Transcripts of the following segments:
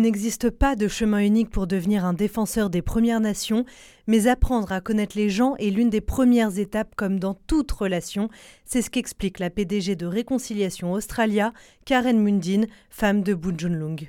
n'existe pas de chemin unique pour devenir un défenseur des Premières Nations, mais apprendre à connaître les gens est l'une des premières étapes comme dans toute relation. C'est ce qu'explique la PDG de Réconciliation Australia, Karen Mundine, femme de Bunjunlung.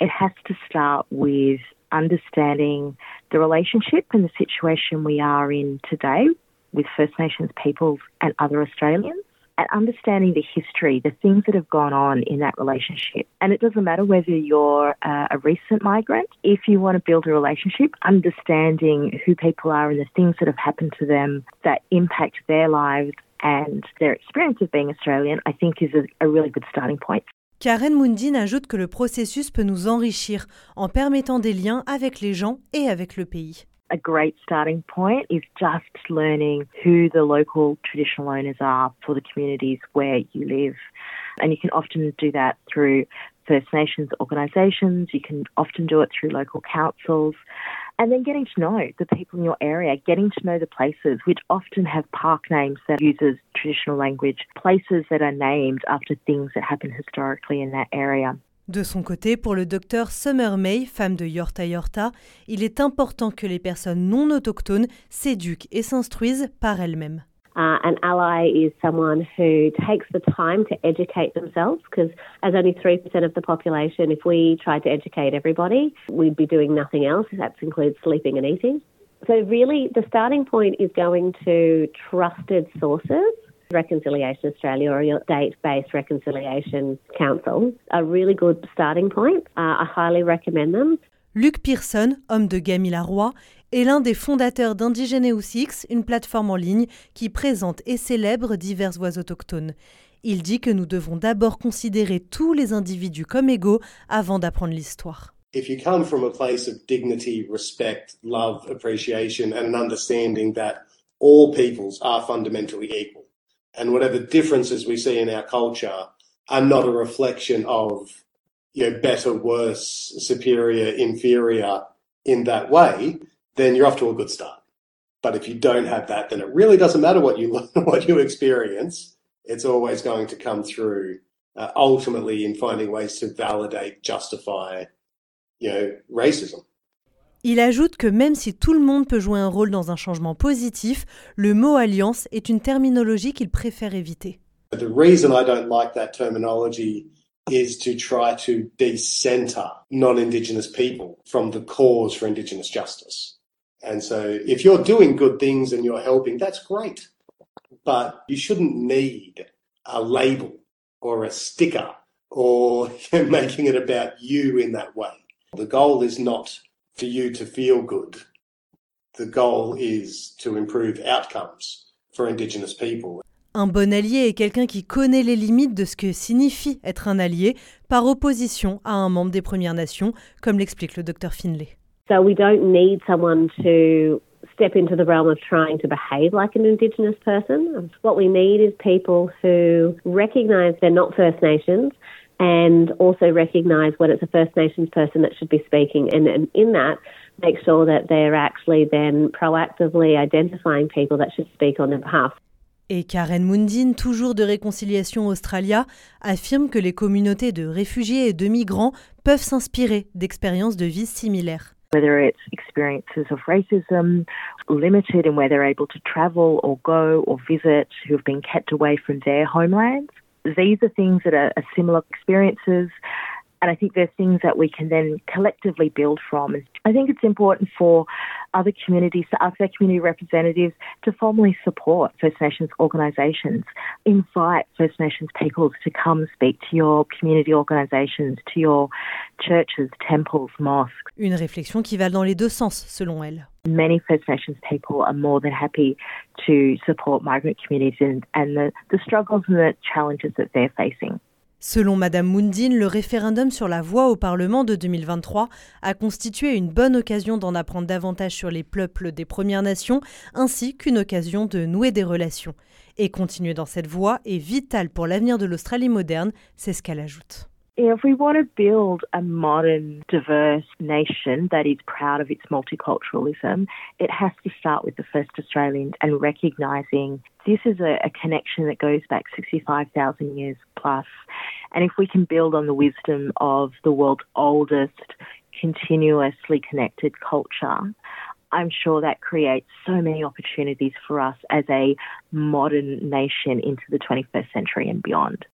It has to start with understanding the relationship and the situation we are in today with First Nations peoples and other Australians. And understanding the history, the things that have gone on in that relationship. And it doesn't matter whether you're uh, a recent migrant, if you want to build a relationship, understanding who people are and the things that have happened to them that impact their lives and their experience of being Australian, I think is a, a really good starting point. Karen Mundine ajoute que le processus peut nous enrichir en permettant des liens avec les gens et avec le pays. A great starting point is just learning who the local traditional owners are for the communities where you live. And you can often do that through First Nations organisations, you can often do it through local councils. And then getting to know the people in your area, getting to know the places which often have park names that uses traditional language, places that are named after things that happened historically in that area. De son côté, pour le docteur Summer May, femme de Yorta Yorta, il est important que les personnes non autochtones s'éduquent et s'instruisent par elles-mêmes. Uh, an ally is someone who takes the time to educate themselves because, as only 3% of the population, if we tried to educate everybody, we'd be doing nothing else. That includes sleeping and eating. So, really, the starting point is going to trusted sources Reconciliation Australia or your date-based reconciliation council a really good starting point. Uh, I highly recommend them. Luc Pearson, homme de Gamila Roy, est l'un des fondateurs d'Indigeneus X, une plateforme en ligne qui présente et célèbre diverses voix autochtones. Il dit que nous devons d'abord considérer tous les individus comme égaux avant d'apprendre l'histoire. If you come from a place of dignity, respect, love, appreciation, and an understanding that all peoples are fundamentally equal, and whatever differences we see in our culture are not a reflection of you know better, worse, superior, inferior in that way, then you're off to a good start. But if you don't have that, then it really doesn't matter what you learn, what you experience. It's always going to come through uh, ultimately in finding ways to validate, justify, you know, racism. Il ajoute que même si tout le monde peut jouer un rôle dans un changement positif, le mot alliance est une terminologie qu'il préfère éviter. The reason I don't like that terminology is to try to decenter non-Indigenous people from the cause for Indigenous justice. And so if you're doing good things and you're helping, that's great. But you shouldn't need a label or a sticker or making it about you in that way. The goal is not for you to feel good. The goal is to improve outcomes for Indigenous people. Un bon allié est quelqu'un qui connaît les limites de ce que signifie être un allié par opposition à un membre des Premières Nations, comme l'explique le docteur Finlay. So we don't need someone to step into the realm of trying to behave like an Indigenous person. What we need is people who recognise they're not First Nations and also recognise when it's a First Nations person that should be speaking, and, and in that, make sure that they're actually then proactively identifying people that should speak on their behalf. Et Karen Mundine, toujours de Réconciliation Australia, affirme que les communautés de réfugiés et de migrants peuvent s'inspirer d'expériences de vie similaires. Whether it's experiences of racism, limited in where they're able to travel or go or visit, who have been kept away from their homelands, these are things that are, are similar experiences. And I think they're things that we can then collectively build from. I think it's important for other communities to ask their community representatives to formally support First Nations organisations. Invite First Nations peoples to come speak to your community organisations, to your churches, temples, mosques. Une réflexion qui va dans les deux sens, selon elle. Many First Nations people are more than happy to support migrant communities and, and the, the struggles and the challenges that they're facing. Selon Madame Mundine, le référendum sur la voix au Parlement de 2023 a constitué une bonne occasion d'en apprendre davantage sur les peuples des Premières Nations, ainsi qu'une occasion de nouer des relations. Et continuer dans cette voie est vital pour l'avenir de l'Australie moderne, c'est ce qu'elle ajoute. If we want to build a modern, diverse nation that is proud of its multiculturalism, it has to start with the first Australians and recognising this is a, a connection that goes back 65,000 years plus. And if we can build on the wisdom of the world's oldest continuously connected culture, I'm sure that creates so many opportunities for us as a modern nation into the 21st century and beyond.